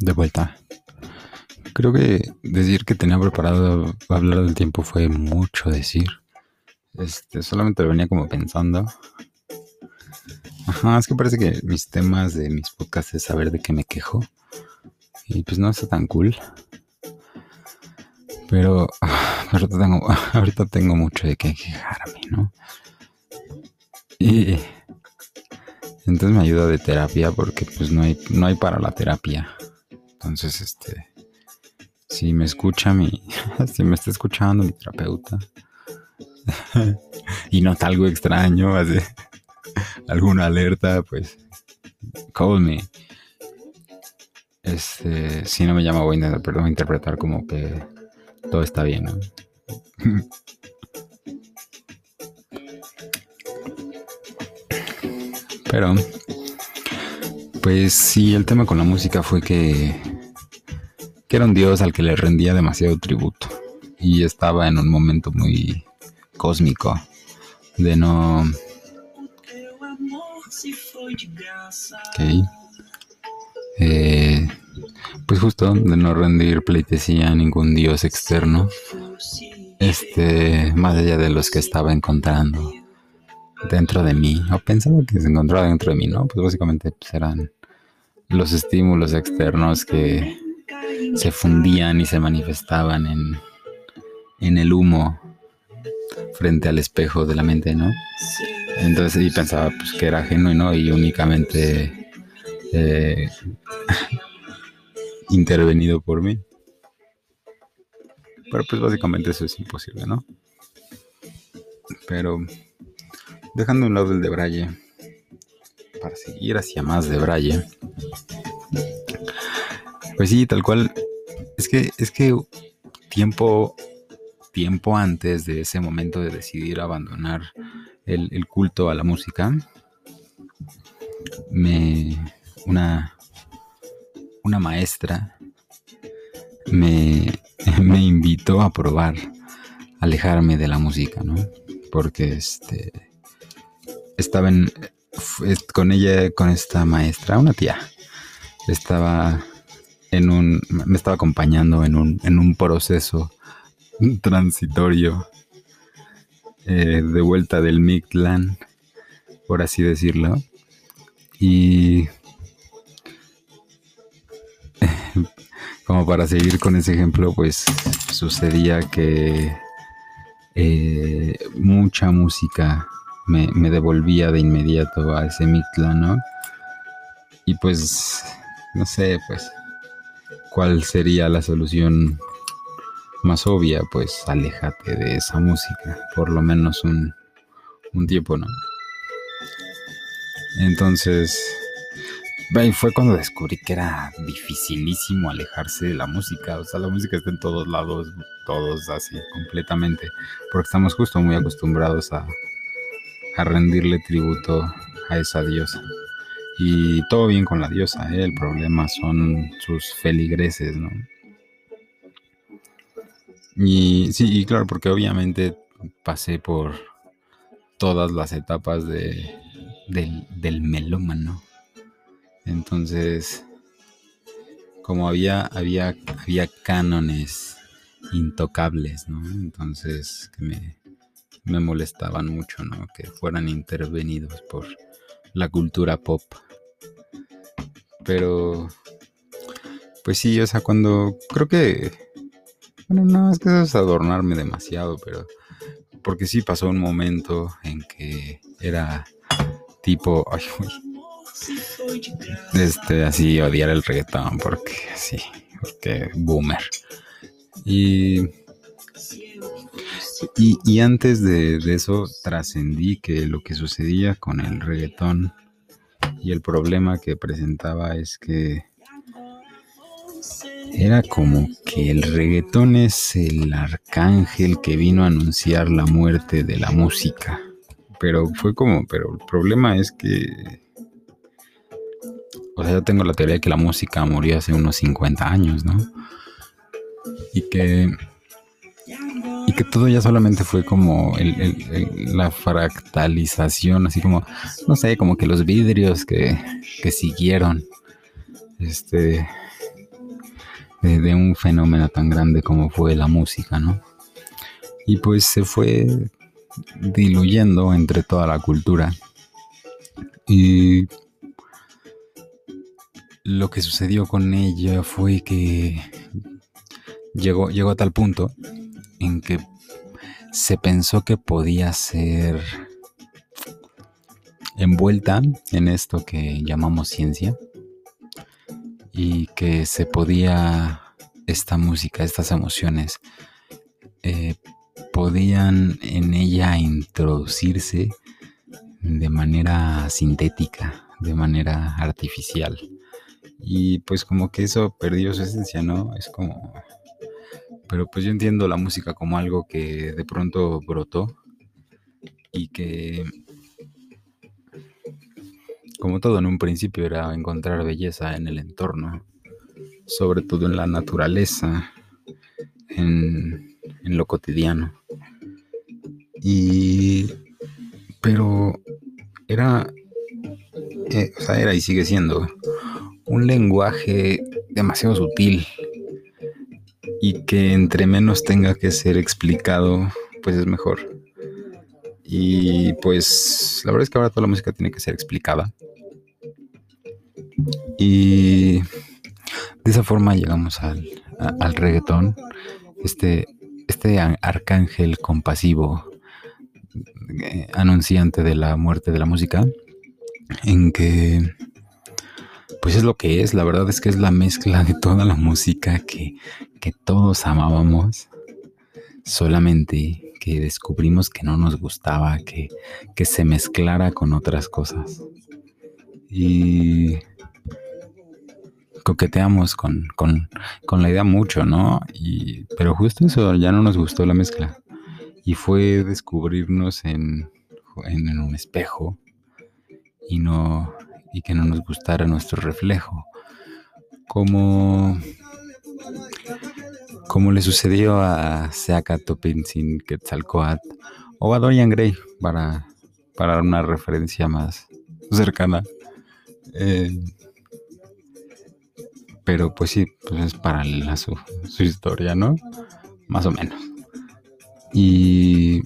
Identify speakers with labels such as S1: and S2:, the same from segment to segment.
S1: de vuelta. Creo que decir que tenía preparado hablar del tiempo fue mucho decir. Este, solamente lo venía como pensando. Ajá, es que parece que mis temas de mis podcasts es saber de qué me quejo. Y pues no está tan cool. Pero ah, ahorita tengo mucho de qué quejarme, ¿no? Y entonces me ayuda de terapia porque pues no hay, no hay para la terapia. Entonces, este, si me escucha mi, si me está escuchando mi terapeuta y nota algo extraño, así, alguna alerta, pues, call me. Este, si no me llama voy a interpretar como que todo está bien, ¿no? Pero, pues sí, el tema con la música fue que, era un dios al que le rendía demasiado tributo y estaba en un momento muy cósmico de no... Ok. Eh, pues justo de no rendir pleitesía a ningún dios externo, este, más allá de los que estaba encontrando dentro de mí, o pensaba que se encontraba dentro de mí, ¿no? Pues básicamente eran los estímulos externos que se fundían y se manifestaban en, en el humo frente al espejo de la mente, ¿no? Entonces, y pensaba pues que era genuino y únicamente eh, intervenido por mí. Pero pues básicamente eso es imposible, ¿no? Pero dejando un lado el de Braille, para seguir hacia más de Braille, pues sí, tal cual, es que, es que tiempo, tiempo antes de ese momento de decidir abandonar el, el culto a la música, me, una, una maestra me, me invitó a probar alejarme de la música, ¿no? Porque este estaba en con ella, con esta maestra, una tía, estaba en un, me estaba acompañando en un, en un proceso transitorio eh, de vuelta del Mictlán, por así decirlo. Y como para seguir con ese ejemplo, pues sucedía que eh, mucha música me, devolvía de inmediato a ese Mictlán, ¿no? Y pues, no sé, pues, ¿cuál sería la solución más obvia? Pues aléjate de esa música, por lo menos un, un tiempo, ¿no? Entonces, fue cuando descubrí que era dificilísimo alejarse de la música. O sea, la música está en todos lados, todos así, completamente. Porque estamos justo muy acostumbrados a, a rendirle tributo a esa diosa. Y todo bien con la diosa, ¿eh? el problema son sus feligreses, ¿no? Y sí, y claro, porque obviamente pasé por todas las etapas de, del, del melómano. Entonces, como había, había, había cánones intocables, ¿no? Entonces, que me, me molestaban mucho, ¿no? Que fueran intervenidos por la cultura pop. Pero, pues sí, o sea, cuando creo que, bueno, no, es que eso es adornarme demasiado, pero, porque sí pasó un momento en que era tipo, este, así odiar el reggaetón, porque sí, porque boomer. Y y, antes de, eso trascendí que lo que sucedía con el reggaetón y el problema que presentaba es que era como que el reggaetón es el arcángel que vino a anunciar la muerte de la música. Pero fue como, pero el problema es que, o sea, yo tengo la teoría de que la música murió hace unos 50 años, ¿no? Y que y que todo ya solamente fue como la fractalización, así como, no sé, como que los vidrios que, siguieron este, de, un fenómeno tan grande como fue la música, ¿no? Y pues se fue diluyendo entre toda la cultura. Y lo que sucedió con ella fue que llegó, llegó a tal punto en que se pensó que podía ser envuelta en esto que llamamos ciencia y que se podía esta música, estas emociones, eh, podían en ella introducirse de manera sintética, de manera artificial. Y pues como que eso perdió su esencia, ¿no? Es como... Pero pues yo entiendo la música como algo que de pronto brotó y que como todo en un principio era encontrar belleza en el entorno, sobre todo en la naturaleza, en, lo cotidiano. Y pero era, eh, o sea, era y sigue siendo un lenguaje demasiado sutil y que entre menos tenga que ser explicado, pues es mejor. Y pues la verdad es que ahora toda la música tiene que ser explicada. Y de esa forma llegamos al, reggaetón, este, este arcángel compasivo, eh, anunciante de la muerte de la música, en que pues es lo que es, la verdad es que es la mezcla de toda la música que, que todos amábamos, solamente que descubrimos que no nos gustaba, que, que se mezclara con otras cosas. Y coqueteamos con, la idea mucho, ¿no? Y, pero justo eso, ya no nos gustó la mezcla. Y fue descubrirnos en, en, un espejo y, no, y que no nos gustara nuestro reflejo. Como, como le sucedió a Seaka Topinsin Quetzalcoatl o a Dorian Gray, para, para una referencia más cercana. Eh, pero pues sí, pues es paralela su, su historia, ¿no? Más o menos. Y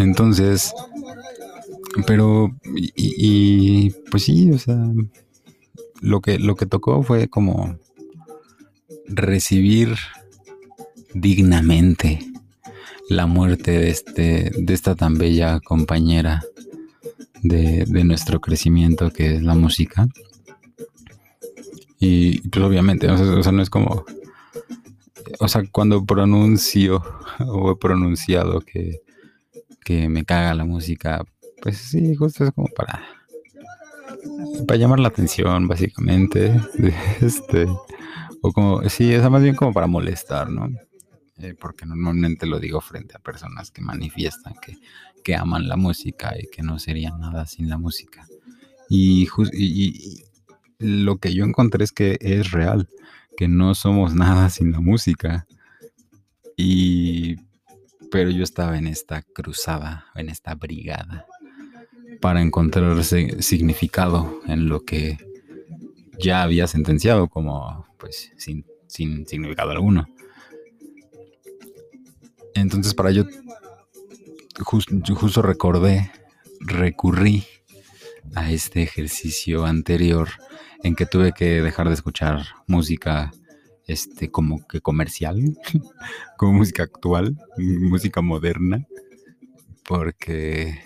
S1: entonces, pero, y, pues sí, o sea, lo que, lo que tocó fue como recibir dignamente la muerte de, este, de esta tan bella compañera de, nuestro crecimiento que es la música. Y pues obviamente, o sea, no es como, o sea, cuando pronuncio o he pronunciado que, que me caga la música, pues sí, justo es como para, para llamar la atención, básicamente. Este, o como, sí, es más bien como para molestar, ¿no? Eh, porque normalmente lo digo frente a personas que manifiestan que, aman la música y que no serían nada sin la música. Y, y, lo que yo encontré es que es real, que no somos nada sin la música. Y pero yo estaba en esta cruzada, en esta brigada, para encontrar significado en lo que ya había sentenciado como pues sin, sin significado alguno. Entonces para yo justo recordé, recurrí a este ejercicio anterior en que tuve que dejar de escuchar música este como que comercial, como música actual, música moderna, porque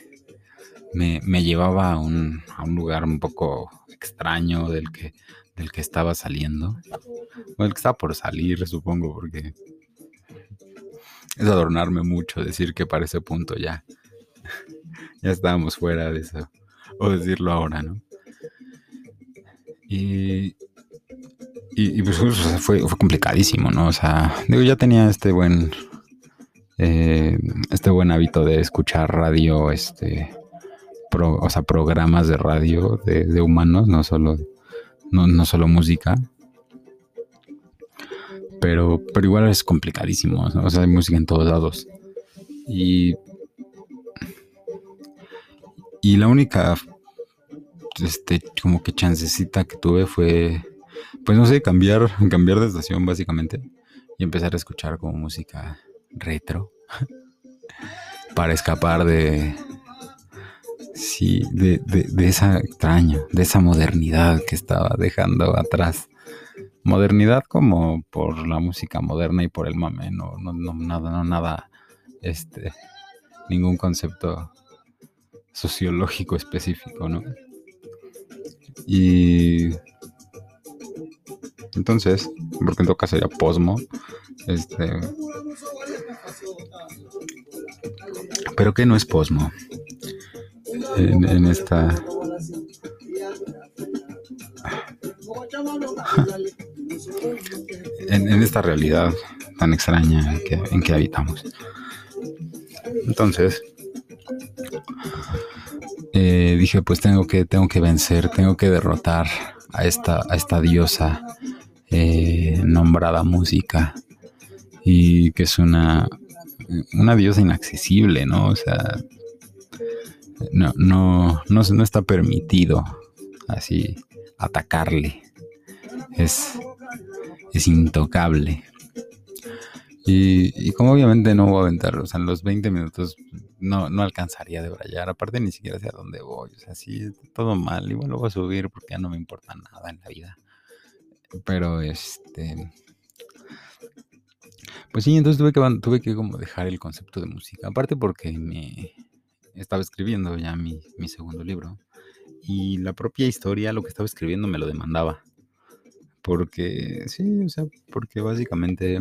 S1: me, llevaba a un, a un, lugar un poco extraño del que, del que estaba saliendo, o el que estaba por salir, supongo, porque es adornarme mucho decir que para ese punto ya, ya estábamos fuera de eso, o decirlo ahora, ¿no? Y, y, pues fue, fue complicadísimo, ¿no? O sea, digo, ya tenía este buen, eh, este buen hábito de escuchar radio, este, o sea, programas de radio de, humanos, no solo, no, no solo música. Pero, pero igual es complicadísimo, o sea, hay música en todos lados. Y, y la única, este, como que chancecita que tuve fue, pues no sé, cambiar, cambiar de estación básicamente y empezar a escuchar como música retro para escapar de, sí, de, de, esa extraño, de esa modernidad que estaba dejando atrás modernidad como por la música moderna y por el mame, no, no, no nada, no nada, este, ningún concepto sociológico específico, ¿no? Y entonces, porque en todo caso sería posmo, este, pero que no es posmo en, esta en, esta realidad tan extraña en que, habitamos. Entonces, eh, dije, pues tengo que, tengo que vencer, tengo que derrotar a esta, a esta diosa eh, nombrada música y que es una, una diosa inaccesible, ¿no? O sea, no, no, no, no está permitido así atacarle. Es, es intocable. Y, como obviamente no voy a aventar, o sea, en los 20 minutos no, no alcanzaría de brayar, aparte ni siquiera sé a dónde voy, o sea, sí, todo mal, igual lo voy a subir porque ya no me importa nada en la vida. Pero este... Pues sí, entonces tuve que, tuve que como dejar el concepto de música, aparte porque me estaba escribiendo ya mi, mi segundo libro y la propia historia, lo que estaba escribiendo me lo demandaba. Porque, sí, o sea, porque básicamente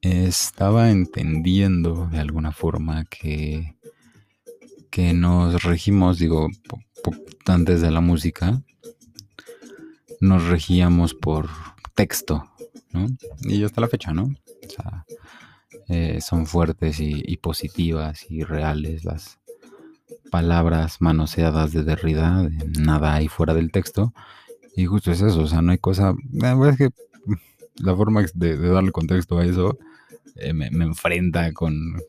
S1: estaba entendiendo de alguna forma que, que nos regimos, digo, antes de la música, nos regíamos por texto, ¿no? Y hasta la fecha, ¿no? O sea, eh, son fuertes y, positivas y reales las palabras manoseadas de Derrida, nada hay fuera del texto, y justo es eso, o sea, no hay cosa. La forma de, darle contexto a eso eh, me, enfrenta con,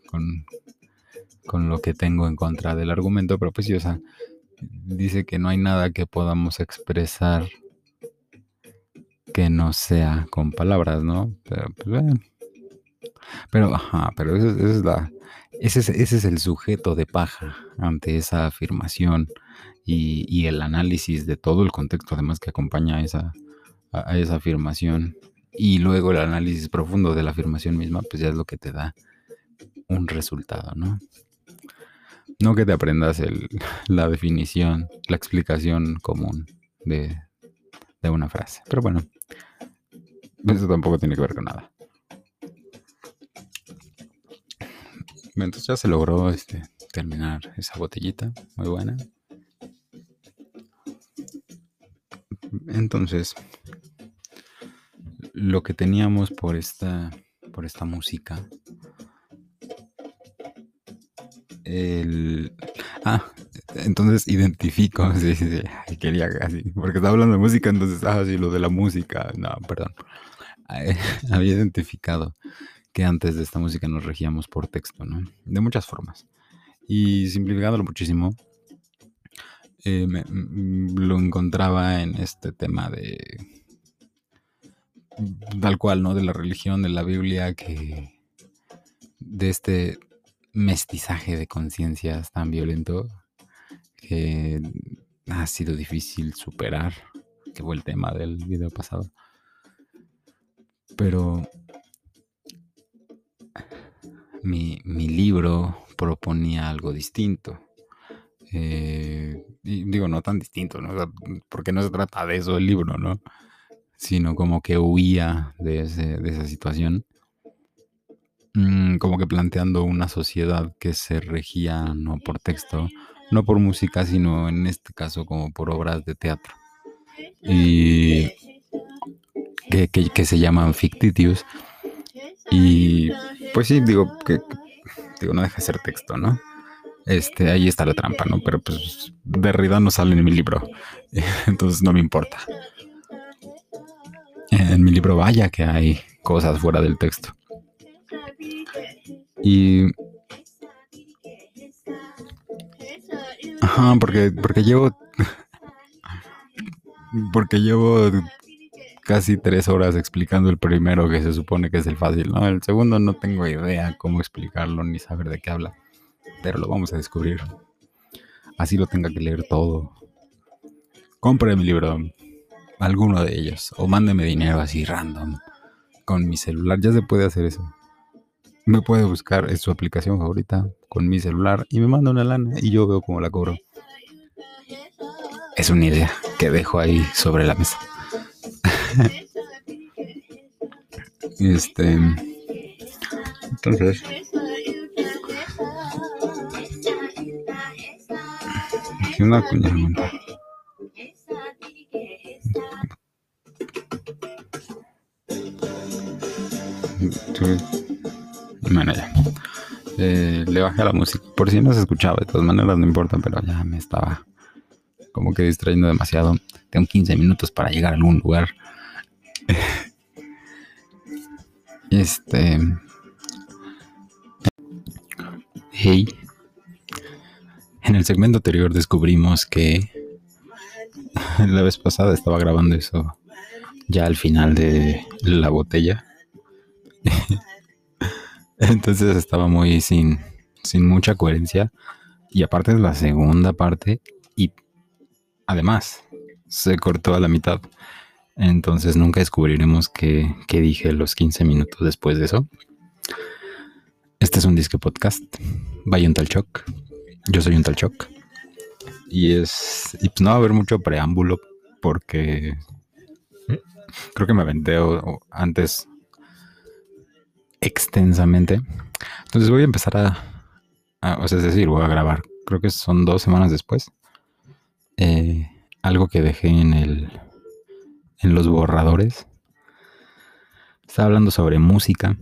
S1: con, lo que tengo en contra del argumento, pero pues sí, o sea, dice que no hay nada que podamos expresar que no sea con palabras, ¿no? Pero, pues, bueno. pero ajá, pero esa, es la, ese es, ese es el sujeto de paja ante esa afirmación y, el análisis de todo el contexto además que acompaña a esa, a, esa afirmación y luego el análisis profundo de la afirmación misma, pues ya es lo que te da un resultado, ¿no? No que te aprendas la definición, la explicación común de, de una frase. Pero bueno, eso tampoco tiene que ver con nada. Entonces ya se logró este, terminar esa botellita, muy buena. Entonces, lo que teníamos por esta, por esta música, el, ah, entonces identifico, sí, sí, quería así, porque estaba hablando de música, entonces, ah, sí, lo de la música, no, perdón, había identificado que antes de esta música nos regíamos por texto, ¿no? De muchas formas. Y simplificándolo muchísimo, eh, lo encontraba en este tema de tal cual, ¿no? De la religión, de la Biblia, que de este mestizaje de conciencias tan violento que ha sido difícil superar, que fue el tema del video pasado. Pero mi, mi libro proponía algo distinto. Eh, digo, no tan distinto, ¿no? porque no se trata de eso el libro, ¿no? Sino como que huía de, esa situación. Mm, como que planteando una sociedad que se regía no por texto, no por música, sino en este caso como por obras de teatro. Y que, que se llaman fictitious. Y pues sí, digo que digo, no deja de ser texto, ¿no? Este, ahí está la trampa, ¿no? Pero pues Derrida no sale en mi libro, entonces no me importa. En mi libro vaya que hay cosas fuera del texto. Y... Ajá, porque, porque llevo... porque llevo casi tres horas explicando el primero que se supone que es el fácil, ¿no? El segundo no tengo idea cómo explicarlo ni saber de qué habla, pero lo vamos a descubrir. Así lo tenga que leer todo. Compre mi libro, alguno de ellos, o mándeme dinero así random con mi celular. Ya se puede hacer eso. Me puede buscar en su aplicación favorita con mi celular y me manda una lana y yo veo cómo la cobro. Es una idea que dejo ahí sobre la mesa. este. Entonces. Aquí una cuña Bueno, ya. Eh, le bajé a la música. Por si no se escuchaba, de todas maneras no importa, pero ya me estaba como que distrayendo demasiado. Tengo 15 minutos para llegar a algún lugar. este. Hey. En el segmento anterior descubrimos que la vez pasada estaba grabando eso ya al final de la botella. Entonces estaba muy sin, sin mucha coherencia. Y aparte es la segunda parte. Y además se cortó a la mitad. Entonces nunca descubriremos qué, dije los 15 minutos después de eso. Este es un disque podcast. Vaya un tal choc. Yo soy un tal choc. Y es. Y pues no va a haber mucho preámbulo porque. Creo que me aventé antes extensamente. Entonces voy a empezar a, o sea, es decir, voy a grabar. Creo que son dos semanas después. Eh, algo que dejé en el en los borradores. Estaba hablando sobre música.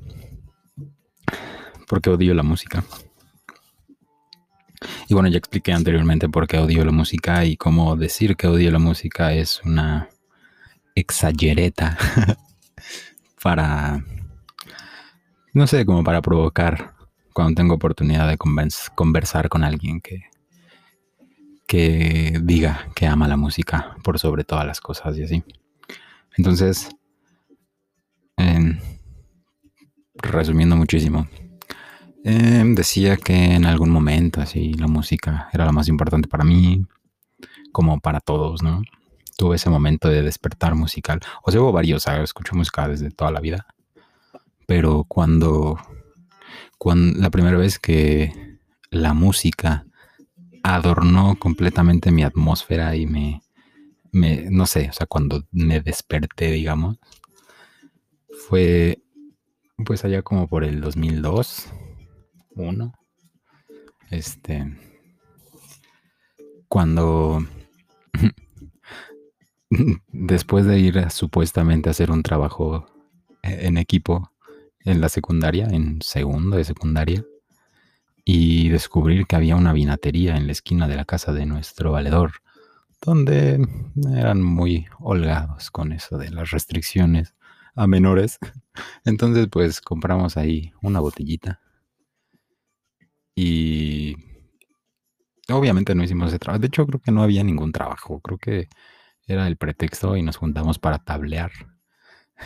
S1: Porque odio la música. Y bueno, ya expliqué anteriormente por qué odio la música y cómo decir que odio la música es una exagereta para no sé, como para provocar cuando tengo oportunidad de conversar con alguien que, que diga que ama la música por sobre todas las cosas y así. Entonces, resumiendo muchísimo, em, decía que en algún momento así la música era lo más importante para mí, como para todos, ¿no? Tuve ese momento de despertar musical. O sea, hubo varios, ¿sabes? escucho música desde toda la vida pero cuando, cuando la primera vez que la música adornó completamente mi atmósfera y me, me, no sé, o sea, cuando me desperté, digamos, fue pues allá como por el 2002, uno, este, cuando después de ir supuestamente a hacer un trabajo en equipo, en la secundaria, en segundo de secundaria, y descubrir que había una vinatería en la esquina de la casa de nuestro valedor, donde eran muy holgados con eso de las restricciones a menores. Entonces, pues compramos ahí una botellita. Y obviamente no hicimos ese trabajo. De hecho, creo que no había ningún trabajo. Creo que era el pretexto y nos juntamos para tablear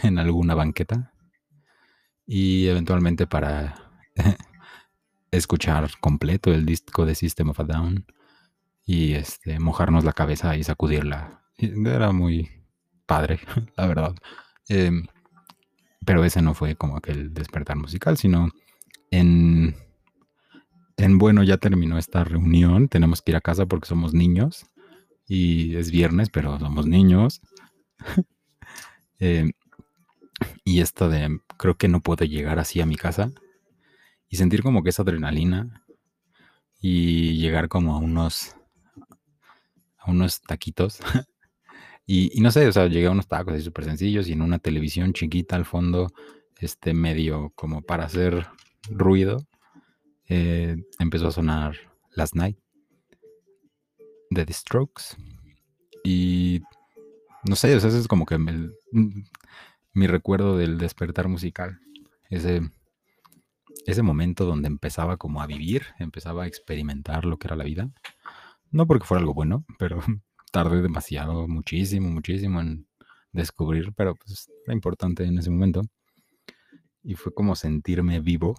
S1: en alguna banqueta y eventualmente para escuchar completo el disco de System of a Down y este, mojarnos la cabeza y sacudirla. Era muy padre, la verdad. Em, pero ese no fue como aquel despertar musical, sino en, en bueno, ya terminó esta reunión, tenemos que ir a casa porque somos niños y es viernes, pero somos niños. eh, y esto de creo que no puedo llegar así a mi casa y sentir como que esa adrenalina y llegar como a unos a unos taquitos y, no sé, o sea, llegué a unos tacos así súper sencillos y en una televisión chiquita al fondo, este medio como para hacer ruido, eh, empezó a sonar Last Night de The Strokes y no sé, o sea, es como que me, mi recuerdo del despertar musical. Ese, ese momento donde empezaba como a vivir, empezaba a experimentar lo que era la vida. No porque fuera algo bueno, pero tardé demasiado, muchísimo, muchísimo en descubrir, pero pues era importante en ese momento. Y fue como sentirme vivo,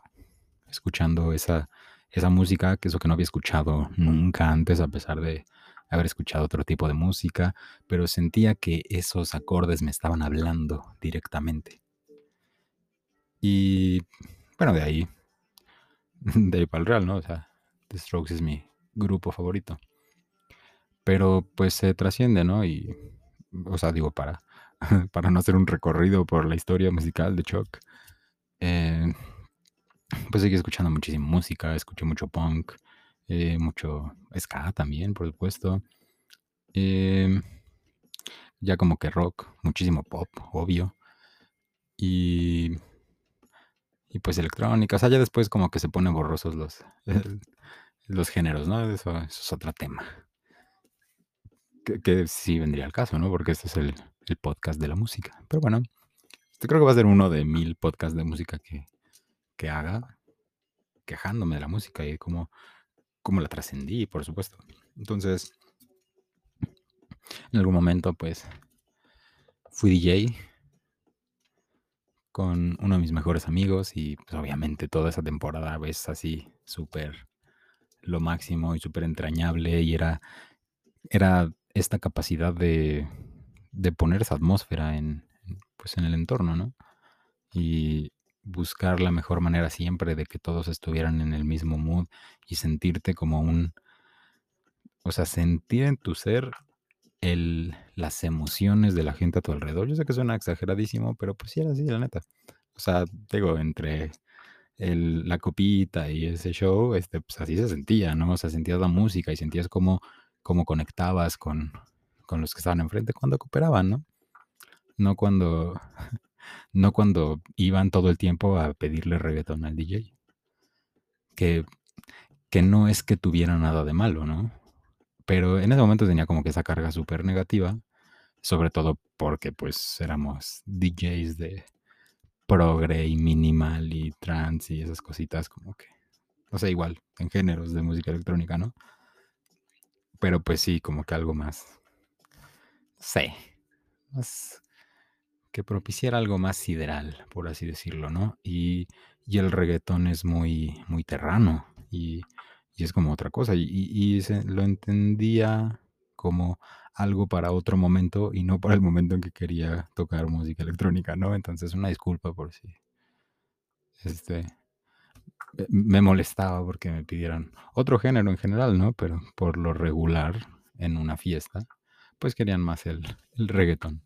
S1: escuchando esa, esa música, que es lo que no había escuchado nunca antes, a pesar de haber escuchado otro tipo de música, pero sentía que esos acordes me estaban hablando directamente. Y bueno, de ahí, de ahí para el real, ¿no? O sea, The Strokes es mi grupo favorito. Pero pues se trasciende, ¿no? Y, o sea, digo, para, para no hacer un recorrido por la historia musical de Chuck, eh, pues seguí escuchando muchísima música, escuché mucho punk, eh, mucho ska también, por supuesto. Em, ya como que rock, muchísimo pop, obvio. Y, y pues electrónica. O sea, ya después como que se ponen borrosos los, los géneros, ¿no? Eso, es otro tema. Que, sí vendría al caso, ¿no? Porque este es el, el podcast de la música. Pero bueno, este creo que va a ser uno de mil podcasts de música que, que haga, quejándome de la música y cómo, cómo la trascendí, por supuesto. Entonces, en algún momento, pues, fui DJ con uno de mis mejores amigos y pues obviamente toda esa temporada ves así súper lo máximo y súper entrañable y era, era esta capacidad de, de poner esa atmósfera en, pues en el entorno, ¿no? Y buscar la mejor manera siempre de que todos estuvieran en el mismo mood y sentirte como un, o sea, sentir en tu ser el, las emociones de la gente a tu alrededor. Yo sé que suena exageradísimo, pero pues sí era así, la neta. O sea, digo, entre el, la copita y ese show, este, pues así se sentía, ¿no? O sea, sentías la música y sentías cómo, cómo conectabas con, con los que estaban enfrente cuando cooperaban, ¿no? No cuando, no cuando iban todo el tiempo a pedirle reggaetón al DJ. Que, que no es que tuviera nada de malo, ¿no? Pero en ese momento tenía como que esa carga súper negativa, sobre todo porque pues éramos DJs de progre y minimal y trance y esas cositas como que, o sea, igual, en géneros de música electrónica, ¿no? Pero pues sí, como que algo más, sé, más que propiciara algo más sideral, por así decirlo, ¿no? Y, y el reggaetón es muy, muy terrano y y es como otra cosa. Y, se, lo entendía como algo para otro momento y no para el momento en que quería tocar música electrónica, ¿no? Entonces, una disculpa por si este, me molestaba porque me pidieran otro género en general, ¿no? Pero por lo regular, en una fiesta, pues querían más el, el reggaetón.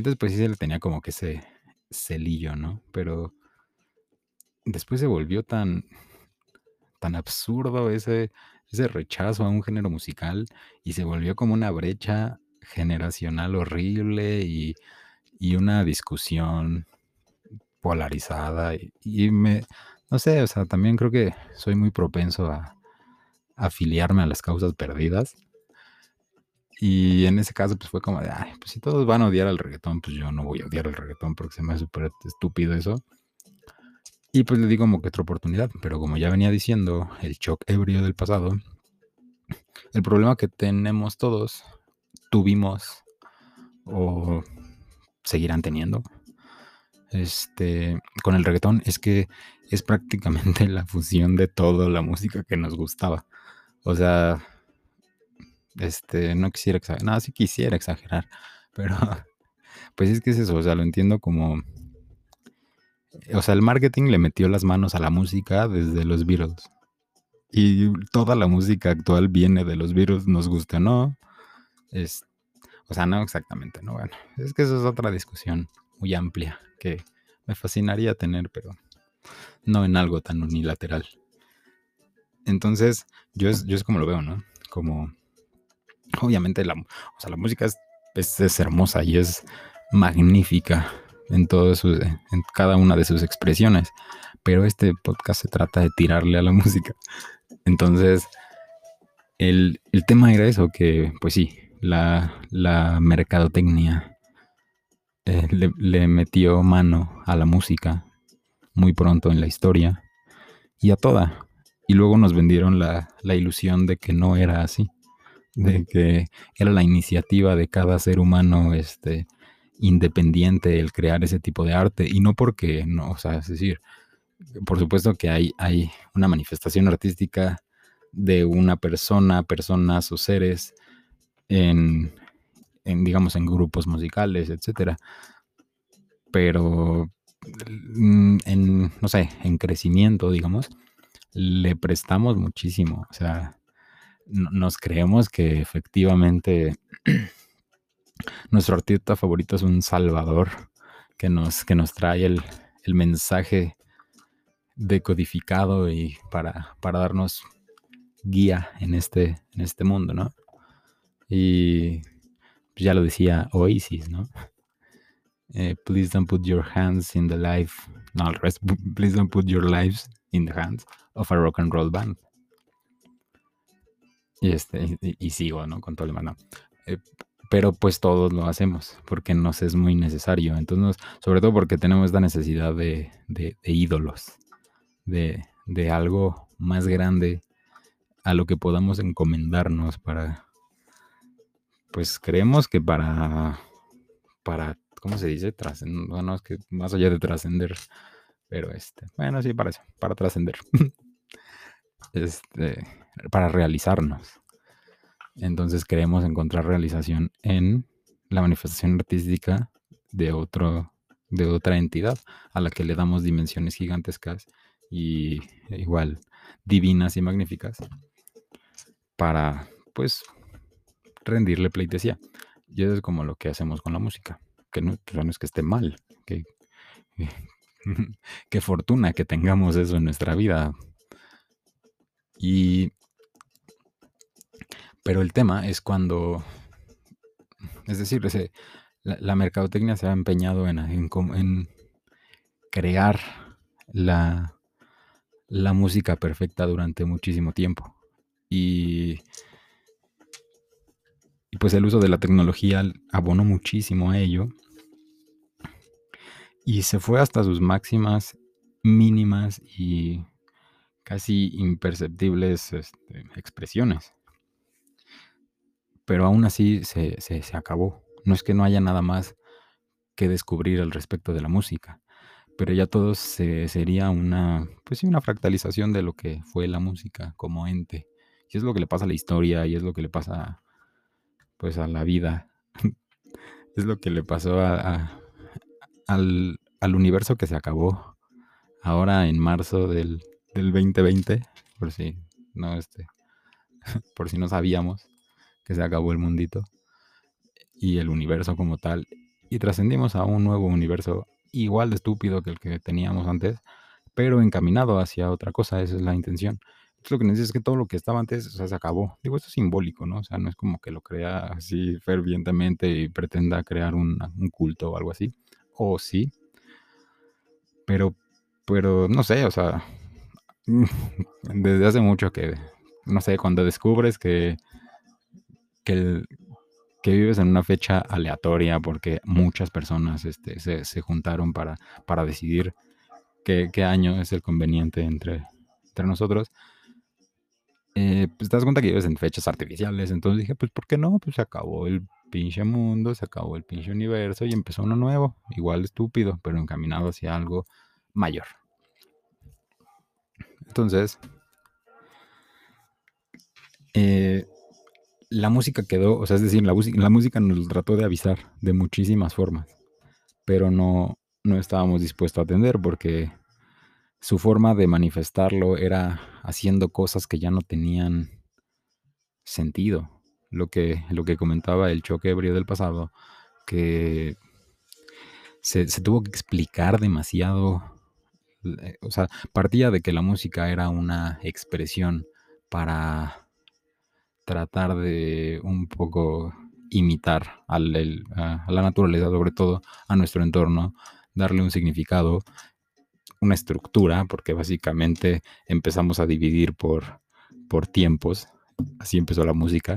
S1: Entonces, pues sí se le tenía como que ese celillo, ¿no? Pero después se volvió tan, tan absurdo ese, ese rechazo a un género musical y se volvió como una brecha generacional horrible y, una discusión polarizada y, me, no sé, o sea, también creo que soy muy propenso a, afiliarme a las causas perdidas. Y en ese caso, pues fue como de, ay, pues si todos van a odiar al reggaetón, pues yo no voy a odiar al reggaetón porque se me hace súper estúpido eso. Y pues le di como que otra oportunidad, pero como ya venía diciendo, el shock ebrio del pasado, el problema que tenemos todos, tuvimos o seguirán teniendo, este, con el reggaetón es que es prácticamente la fusión de toda la música que nos gustaba. O sea, este, no quisiera exagerar, nada, sí quisiera exagerar, pero pues es que es eso, o sea, lo entiendo como o sea, el marketing le metió las manos a la música desde los Beatles. Y toda la música actual viene de los Beatles, nos guste o no. Es, o sea, no exactamente, ¿no? Bueno, es que eso es otra discusión muy amplia que me fascinaría tener, pero no en algo tan unilateral. Entonces, yo es, yo es como lo veo, ¿no? Como, obviamente, la, o sea, la música es, es hermosa y es magnífica, en, todo en cada una de sus expresiones. Pero este podcast se trata de tirarle a la música. Entonces, el, tema era eso, que pues sí, la, la mercadotecnia eh, le, metió mano a la música muy pronto en la historia y a toda. Y luego nos vendieron la, la ilusión de que no era así, de que era la iniciativa de cada ser humano este, independiente el crear ese tipo de arte. Y no porque, no, o sea, es decir, por supuesto que hay, hay una manifestación artística de una persona, personas o seres en, digamos, en grupos musicales, etcétera. Pero mm, en, no sé, en crecimiento, digamos, le prestamos muchísimo. O sea, nos creemos que efectivamente nuestro artista favorito es un salvador que nos, que nos trae el, el mensaje decodificado y para, para darnos guía en este, en este mundo, ¿no? Y pues, ya lo decía Oasis, ¿no? Eh, please don't put your hands in the life, no, al revés, please don't put your lives in the hands of a rock and roll band. Y, este, y, sigo, ¿no? Con todo el mano. Eh, pero pues todos lo hacemos porque nos es muy necesario. Entonces, sobre todo porque tenemos esta necesidad de, de, de ídolos, de, de, algo más grande a lo que podamos encomendarnos para, pues creemos que para, para, ¿cómo se dice? Trascender, bueno, es que más allá de trascender, pero este, bueno, sí, para eso, para trascender, este, para realizarnos. Entonces queremos encontrar realización en la manifestación artística de otro, de otra entidad a la que le damos dimensiones gigantescas y igual divinas y magníficas para pues rendirle pleitesía. Y eso es como lo que hacemos con la música. Que no, pues, es que esté mal. Que, fortuna que tengamos eso en nuestra vida. Y. Pero el tema es cuando. Es decir, la, mercadotecnia se ha empeñado en, en, crear la, la música perfecta durante muchísimo tiempo. Y y pues el uso de la tecnología abonó muchísimo a ello. Y se fue hasta sus máximas mínimas y casi imperceptibles este, expresiones. Pero aún así se, acabó. No es que no haya nada más que descubrir al respecto de la música, pero ya todo sería una, pues sí, una fractalización de lo que fue la música como ente. Y es lo que le pasa a la historia y es lo que le pasa pues a la vida. es lo que le pasó a, al, universo que se acabó ahora en marzo del, 2020, por si no este, por si no sabíamos que se acabó el mundito y el universo como tal y trascendimos a un nuevo universo igual de estúpido que el que teníamos antes, pero encaminado hacia otra cosa, esa es la intención lo que necesitas es que todo lo que estaba antes, o sea, se acabó. Digo, esto es simbólico, ¿no? O sea, no es como que lo crea así fervientemente y pretenda crear un, culto o algo así. O sí. Pero, pero, no sé, o sea, desde hace mucho que, no sé, cuando descubres que, que, vives en una fecha aleatoria porque muchas personas este, se, juntaron para, para decidir qué, qué año es el conveniente entre, entre nosotros, eh, pues te das cuenta que vives en fechas artificiales. Entonces dije, pues ¿por qué no? Pues se acabó el pinche mundo, se acabó el pinche universo y empezó uno nuevo. Igual estúpido, pero encaminado hacia algo mayor. Entonces, eh, la música quedó, o sea, es decir, la, música nos trató de avisar de muchísimas formas, pero no, no estábamos dispuestos a atender porque su forma de manifestarlo era haciendo cosas que ya no tenían sentido. Lo que, lo que comentaba el choque ebrio del pasado, que se, tuvo que explicar demasiado. Eh, o sea, partía de que la música era una expresión para tratar de un poco imitar a la naturaleza, sobre todo a nuestro entorno, darle un significado una estructura, porque básicamente empezamos a dividir por, por tiempos. Así empezó la música.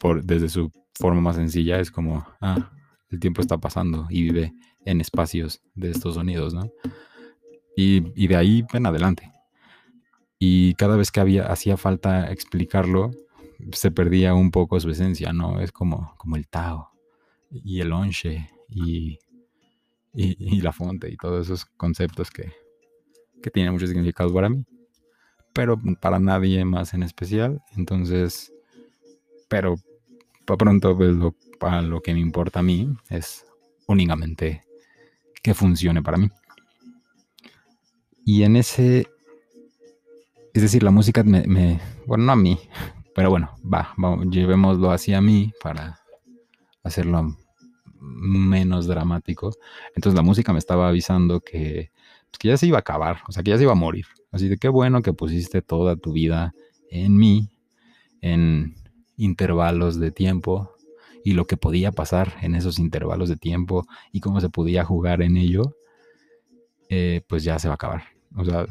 S1: Por, desde su forma más sencilla es como, ah, el tiempo está pasando y vive en espacios de estos sonidos, ¿no? Y, de ahí en adelante. Y cada vez que había, hacía falta explicarlo, se perdía un poco su esencia, ¿no? Es como, como el Tao y el Onche y, y, la Fonte y todos esos conceptos que, que tienen mucho significado para mí, pero para nadie más en especial. Entonces, pero para pronto, pues, para lo que me importa a mí es únicamente que funcione para mí. Y en ese, es decir, la música me, me bueno, no a mí, pero bueno, va, llevémoslo así a mí para hacerlo menos dramático. Entonces la música me estaba avisando que, pues, que ya se iba a acabar, o sea, que ya se iba a morir. Así de qué bueno que pusiste toda tu vida en mí, en intervalos de tiempo y lo que podía pasar en esos intervalos de tiempo y cómo se podía jugar en ello, eh, pues ya se va a acabar. O sea,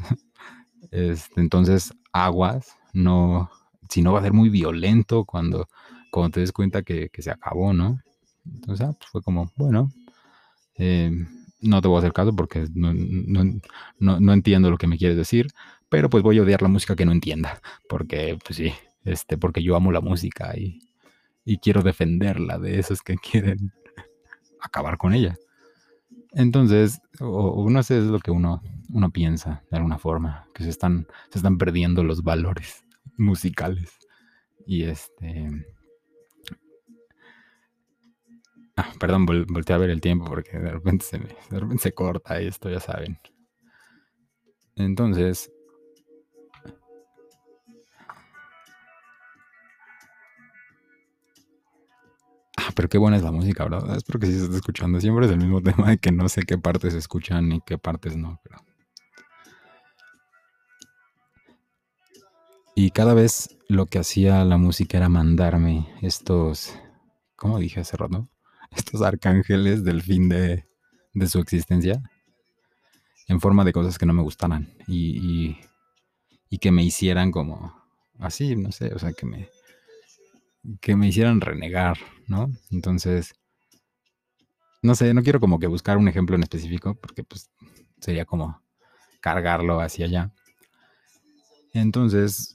S1: este, entonces aguas, no, si no va a ser muy violento cuando, cuando te des cuenta que, se acabó, ¿no? Entonces, ah, pues fue como, bueno, eh, no te voy a hacer caso porque no, no, entiendo lo que me quieres decir, pero pues voy a odiar la música que no entienda, porque pues sí, este, porque yo amo la música y, y quiero defenderla de esos que quieren acabar con ella. Entonces, o, no sé, es lo que uno, uno piensa de alguna forma, que se están, se están perdiendo los valores musicales. Y este... Ah, perdón, volteé a ver el tiempo porque de repente se, me, se corta esto, ya saben. Entonces... Ah, pero qué buena es la música, ¿verdad? Espero que sí se esté escuchando. Siempre es el mismo tema de que no sé qué partes se escuchan y qué partes no, pero... cada vez lo que hacía la música era mandarme estos, ¿cómo dije hace rato? Estos arcángeles del fin de, su existencia en forma de cosas que no me gustaran y, y, que me hicieran como así, no sé, o sea, que me, que me hicieran renegar, ¿no? Entonces, no sé, no quiero como que buscar un ejemplo en específico porque pues sería como cargarlo hacia allá. Entonces,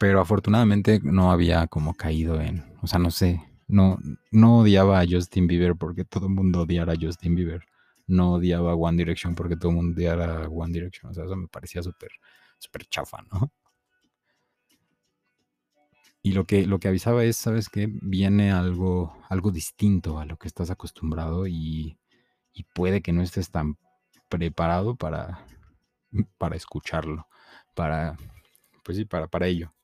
S1: pero afortunadamente no había como caído en, o sea, no sé, no, no odiaba a Justin Bieber porque todo el mundo odiara a Justin Bieber, no odiaba a One Direction porque todo el mundo odiara a One Direction, o sea, eso me parecía súper, súper chafa, ¿no? Y lo que, lo que avisaba es, ¿sabes qué? Viene algo, algo distinto a lo que estás acostumbrado y, y puede que no estés tan preparado para, para escucharlo, para, pues sí, para, para ello.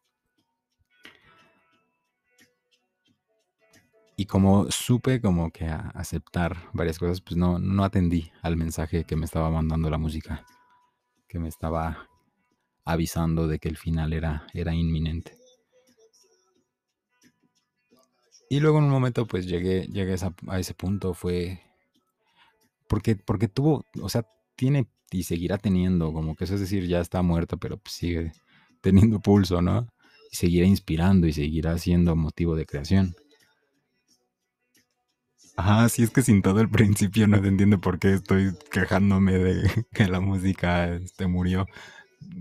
S1: Y como supe como que a aceptar varias cosas, pues no, no atendí al mensaje que me estaba mandando la música, que me estaba avisando de que el final era, era inminente. Y luego en un momento pues llegué, llegué a, ese punto, fue porque, porque tuvo, o sea, tiene y seguirá teniendo, como que eso es decir, ya está muerto, pero pues sigue teniendo pulso, ¿no? Y seguirá inspirando y seguirá siendo motivo de creación. Ajá, sí, es que sin todo el principio no entiendo por qué estoy quejándome de que la música este, murió.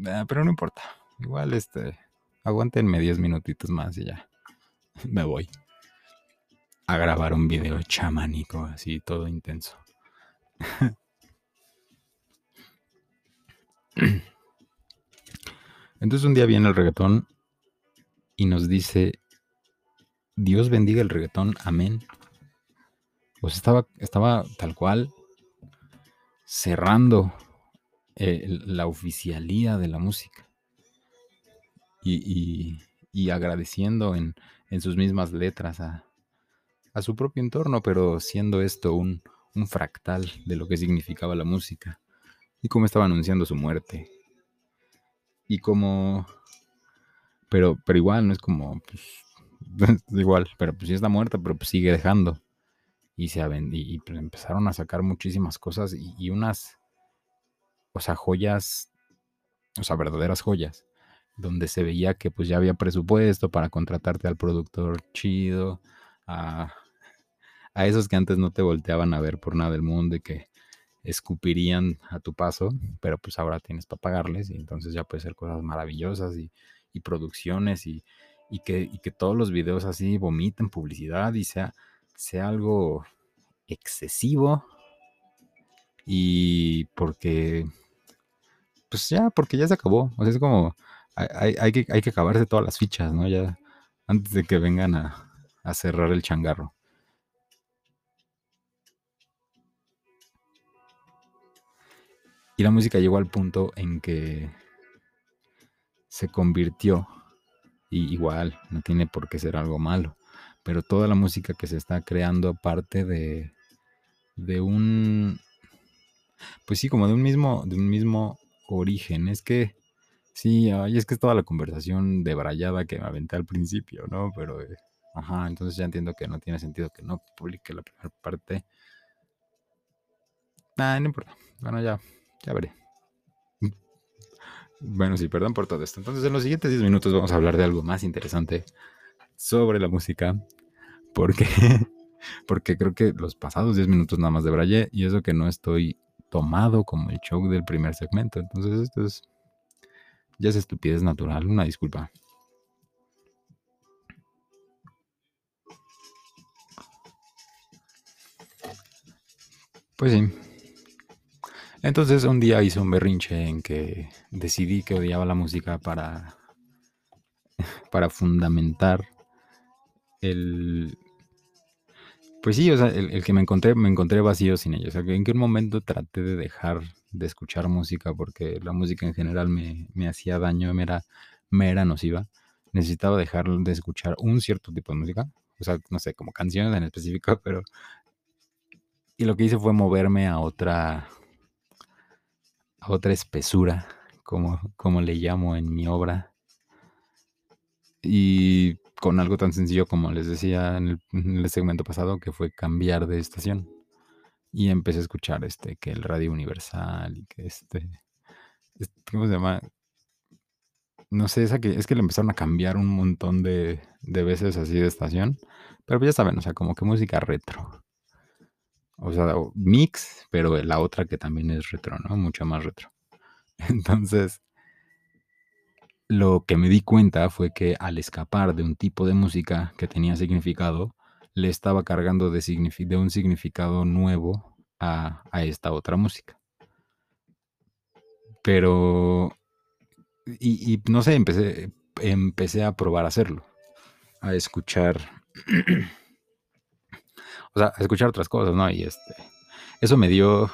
S1: Ah, pero no importa. Igual, este, aguántenme 10 minutitos más y ya. Me voy a grabar un video chamánico, así todo intenso. Entonces un día viene el reggaetón y nos dice, Dios bendiga el reggaetón, amén pues estaba, estaba tal cual cerrando eh, la oficialía de la música y, agradeciendo en, sus mismas letras a, su propio entorno, pero siendo esto un, fractal de lo que significaba la música y cómo estaba anunciando su muerte. Y como... Pero, pero igual, no es como... Pues, igual, pero pues sí está muerta, pero pues sigue dejando y se y, pues, empezaron a sacar muchísimas cosas y, unas, o sea, joyas, o sea, verdaderas joyas, donde se veía que pues ya había presupuesto para contratarte al productor chido, a, a esos que antes no te volteaban a ver por nada del mundo y que escupirían a tu paso, pero pues ahora tienes para pagarles y entonces ya puede ser cosas maravillosas y, producciones y, que, que, todos los videos así vomiten publicidad y sea, sea algo excesivo y porque pues ya, porque ya se acabó, o sea, es como hay, que, hay que acabarse todas las fichas, ¿no? Ya antes de que vengan a, a cerrar el changarro. Y la música llegó al punto en que se convirtió, y igual, no tiene por qué ser algo malo, pero toda la música que se está creando parte de, de un, pues sí, como de un mismo, de un mismo origen. Es que, sí, ay, es que es toda la conversación de brayada que me aventé al principio, ¿no? Pero, eh, ajá, entonces ya entiendo que no tiene sentido que no publique la primera parte. Ah, no importa. Bueno, ya, ya veré. Bueno, sí, perdón por todo esto. Entonces, en los siguientes 10 minutos vamos a hablar de algo más interesante sobre la música. Porque, porque creo que los pasados 10 minutos nada más de Braille y eso que no estoy tomado como el show del primer segmento. Entonces, esto es. Ya es estupidez natural. Una disculpa. Pues sí. Entonces un día hice un berrinche en que decidí que odiaba la música para, para fundamentar el... Pues sí, o sea, el, que me encontré, me encontré vacío sin que en qué momento traté de dejar de escuchar música porque la música en general me, hacía daño, me era, me era nociva. Necesitaba dejar de escuchar un cierto tipo de música. O sea, no sé, como canciones en específico, pero... Y lo que hice fue moverme a otra, otra espesura, como, como le llamo en mi obra. Y con algo tan sencillo como les decía en el, segmento pasado, que fue cambiar de estación. Y empecé a escuchar este, que el radio universal y que este, este ¿cómo se llama? No sé, esa que, es que le empezaron a cambiar un montón de, de veces así de estación. Pero ya saben, o sea, como que música retro. O sea, mix, pero la otra que también es retro, ¿no? Mucho más retro. Entonces, lo que me di cuenta fue que al escapar de un tipo de música que tenía significado, le estaba cargando de, un significado nuevo a, a, esta otra música. Pero, y, y no sé, empecé, empecé a probar a hacerlo, a escuchar o sea, escuchar otras cosas, ¿no? Y este, eso me dio,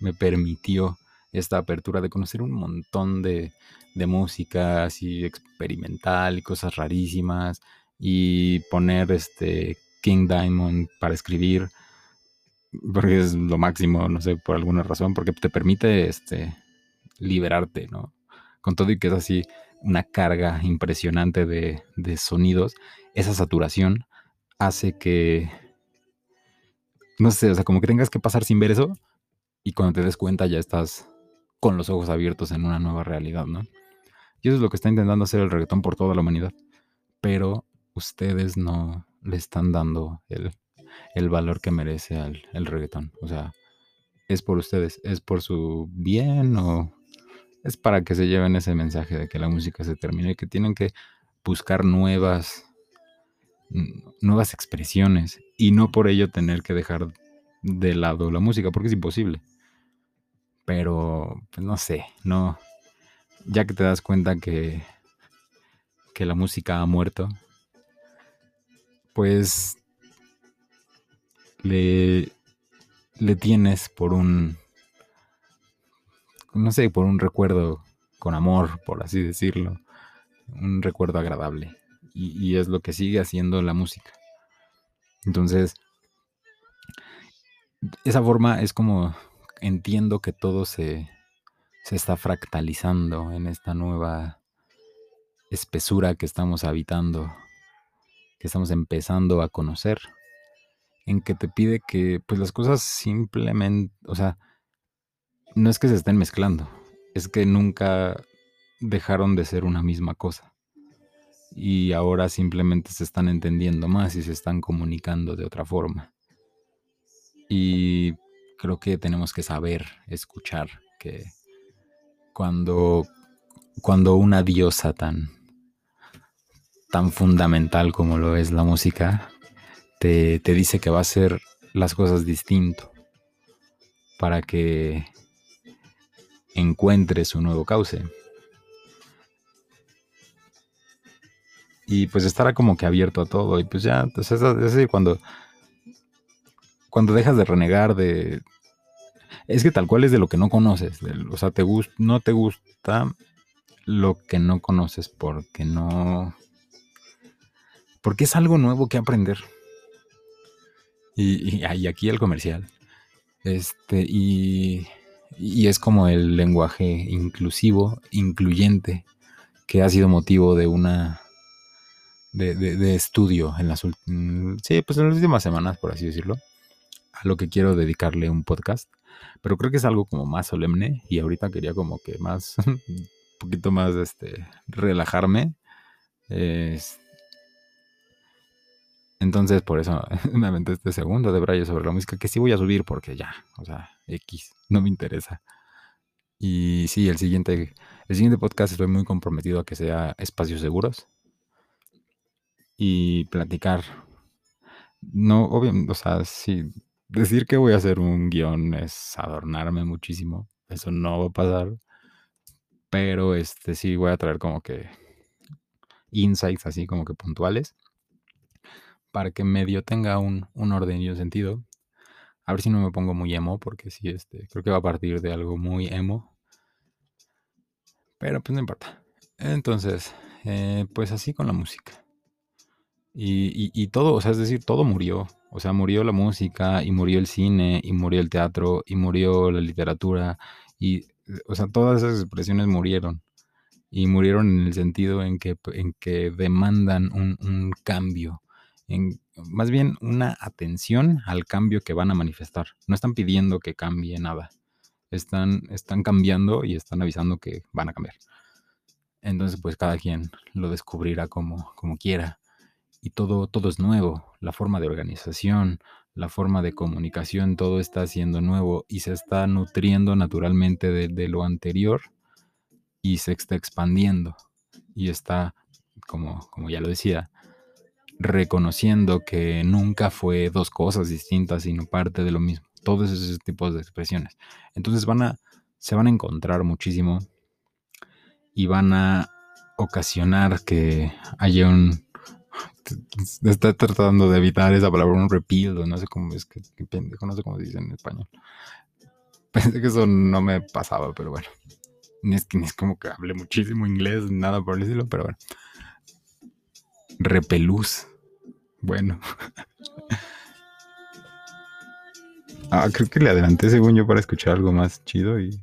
S1: me permitió esta apertura de conocer un montón de, de música así experimental y cosas rarísimas y poner este King Diamond para escribir porque es lo máximo, no sé, por alguna razón, porque te permite este liberarte, ¿no? Con todo y que es así una carga impresionante de, de sonidos, esa saturación hace que no sé, o sea, como que tengas que pasar sin ver eso y cuando te des cuenta ya estás con los ojos abiertos en una nueva realidad, ¿no? Y eso es lo que está intentando hacer el reggaetón por toda la humanidad. Pero ustedes no le están dando el, valor que merece al el reggaetón. O sea, es por ustedes, es por su bien o es para que se lleven ese mensaje de que la música se termina y que tienen que buscar nuevas nuevas expresiones y no por ello tener que dejar de lado la música, porque es imposible. Pero, pues no sé, no. Ya que te das cuenta que, que la música ha muerto, pues le, le tienes por un, no sé, por un recuerdo con amor, por así decirlo, un recuerdo agradable y, es lo que sigue haciendo la música. Entonces, esa forma es como entiendo que todo se, se está fractalizando en esta nueva espesura que estamos habitando, que estamos empezando a conocer, en que te pide que pues las cosas simplemente, o sea, no es que se estén mezclando, es que nunca dejaron de ser una misma cosa y ahora simplemente se están entendiendo más y se están comunicando de otra forma. Y creo que tenemos que saber escuchar que cuando, cuando una diosa tan, tan fundamental como lo es la música, te, te dice que va a hacer las cosas distinto para que encuentres un nuevo cauce. Y pues estará como que abierto a todo. Y pues ya, entonces es decir, cuando, cuando dejas de renegar de... Es que tal cual es de lo que no conoces. o sea, te no te gusta lo que no conoces porque no... Porque es algo nuevo que aprender. Y, aquí el comercial. Este, y, y es como el lenguaje inclusivo, incluyente, que ha sido motivo de una de, estudio en las sí, pues en las últimas semanas, por así decirlo, a lo que quiero dedicarle un podcast. Pero creo que es algo como más solemne y ahorita quería como que más, un poquito más, este, relajarme. entonces, por eso me aventé este segundo de Braille sobre la música, que sí voy a subir porque ya, o sea, X, no me interesa. Y sí, el siguiente, el siguiente podcast estoy muy comprometido a que sea espacios seguros y platicar. No, obviamente, o sea, sí, decir que voy a hacer un guion es adornarme muchísimo. Eso no va a pasar. Pero este sí voy a traer como que insights así como que puntuales. Para que medio tenga un, un orden y un sentido. A ver si no me pongo muy emo, porque sí, este, creo que va a partir de algo muy emo. Pero pues no importa. Entonces, eh, pues así con la música. Y, todo, o sea, es decir, todo murió. O sea, murió la música, y murió el cine, y murió el teatro, y murió la literatura, y, o sea, todas esas expresiones murieron. Y murieron en el sentido en que, en que demandan un, cambio, en, más bien una atención al cambio que van a manifestar. No están pidiendo que cambie nada. Están, están cambiando y están avisando que van a cambiar. Entonces, pues cada quien lo descubrirá como, como quiera y todo, todo es nuevo. La forma de organización, la forma de comunicación, todo está siendo nuevo y se está nutriendo naturalmente de, lo anterior y se está expandiendo y está, como, como ya lo decía, reconociendo que nunca fue dos cosas distintas, sino parte de lo mismo. Todos esos tipos de expresiones. Entonces van a, se van a encontrar muchísimo y van a ocasionar que haya un, Está tratando de evitar esa palabra, un repeal, no sé cómo es que, pendejo, no sé cómo se dice en español. Pensé que eso no me pasaba, pero bueno. Ni es, ni es como que hable muchísimo inglés, nada por decirlo, pero bueno. Repelús. Bueno. ah, creo que le adelanté según yo para escuchar algo más chido y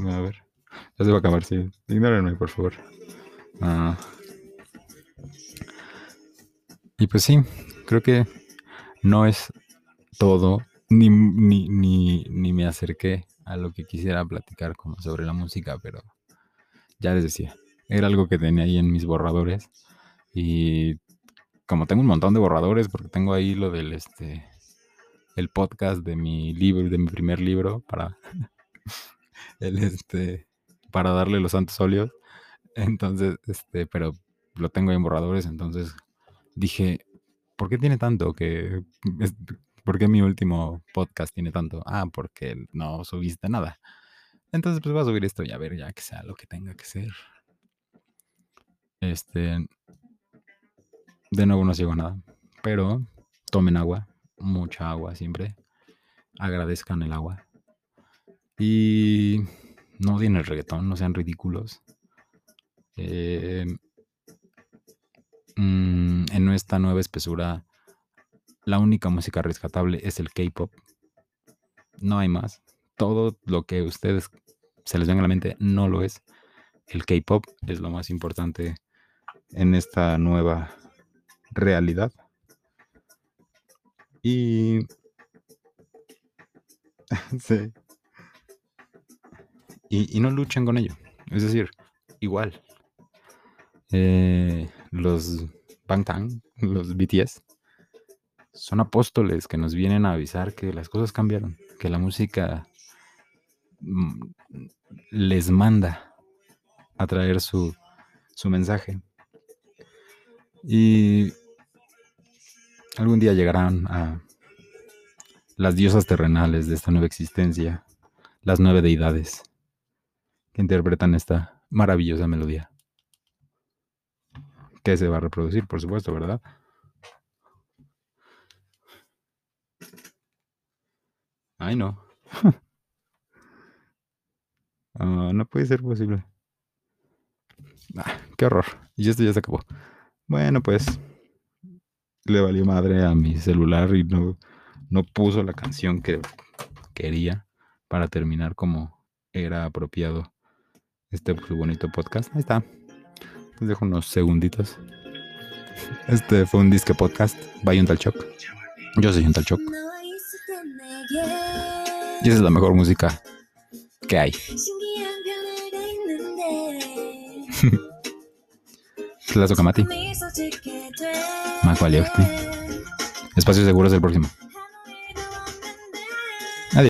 S1: A ver. Ya se va a acabar, sí. Ignórenme, por favor. Ah. Y pues sí, creo que no es todo, ni, ni, ni, ni, me acerqué a lo que quisiera platicar como sobre la música, pero ya les decía, era algo que tenía ahí en mis borradores. Y como tengo un montón de borradores, porque tengo ahí lo del este el podcast de mi libro, de mi primer libro, para el este para darle los santos óleos. Entonces, este, pero lo tengo en borradores, entonces dije, ¿por qué tiene tanto? Que, ¿Por qué mi último podcast tiene tanto? Ah, porque no subiste nada. Entonces, pues voy a subir esto y a ver ya que sea lo que tenga que ser. Este, de nuevo no sigo nada, pero tomen agua, mucha agua siempre. Agradezcan el agua. Y no odien el reggaetón, no sean ridículos. Eh, mm, en esta nueva espesura, la única música rescatable es el K-pop. No hay más. Todo lo que ustedes se les venga a la mente no lo es. El K-pop es lo más importante en esta nueva realidad. Y sí y, no luchen con ello. Es decir, igual. Eh, los Bangtan, los BTS, son apóstoles que nos vienen a avisar que las cosas cambiaron, que la música mm, les manda a traer su, su mensaje. Y algún día llegarán a las diosas terrenales de esta nueva existencia, las nueve deidades que interpretan esta maravillosa melodía. Que se va a reproducir, por supuesto, ¿verdad? Ay, no. Ah, no puede ser posible. Ah, qué horror. Y esto ya se acabó. Bueno, pues le valió madre a mi celular y no, no puso la canción que quería para terminar como era apropiado este bonito podcast. Ahí está. Les dejo unos segunditos. Este fue un disque podcast. Vaya un tal Choc. Yo soy un tal Choc. Y esa es la mejor música que hay. Plazo Kamati. Macualiosti. Espacio seguro es el próximo.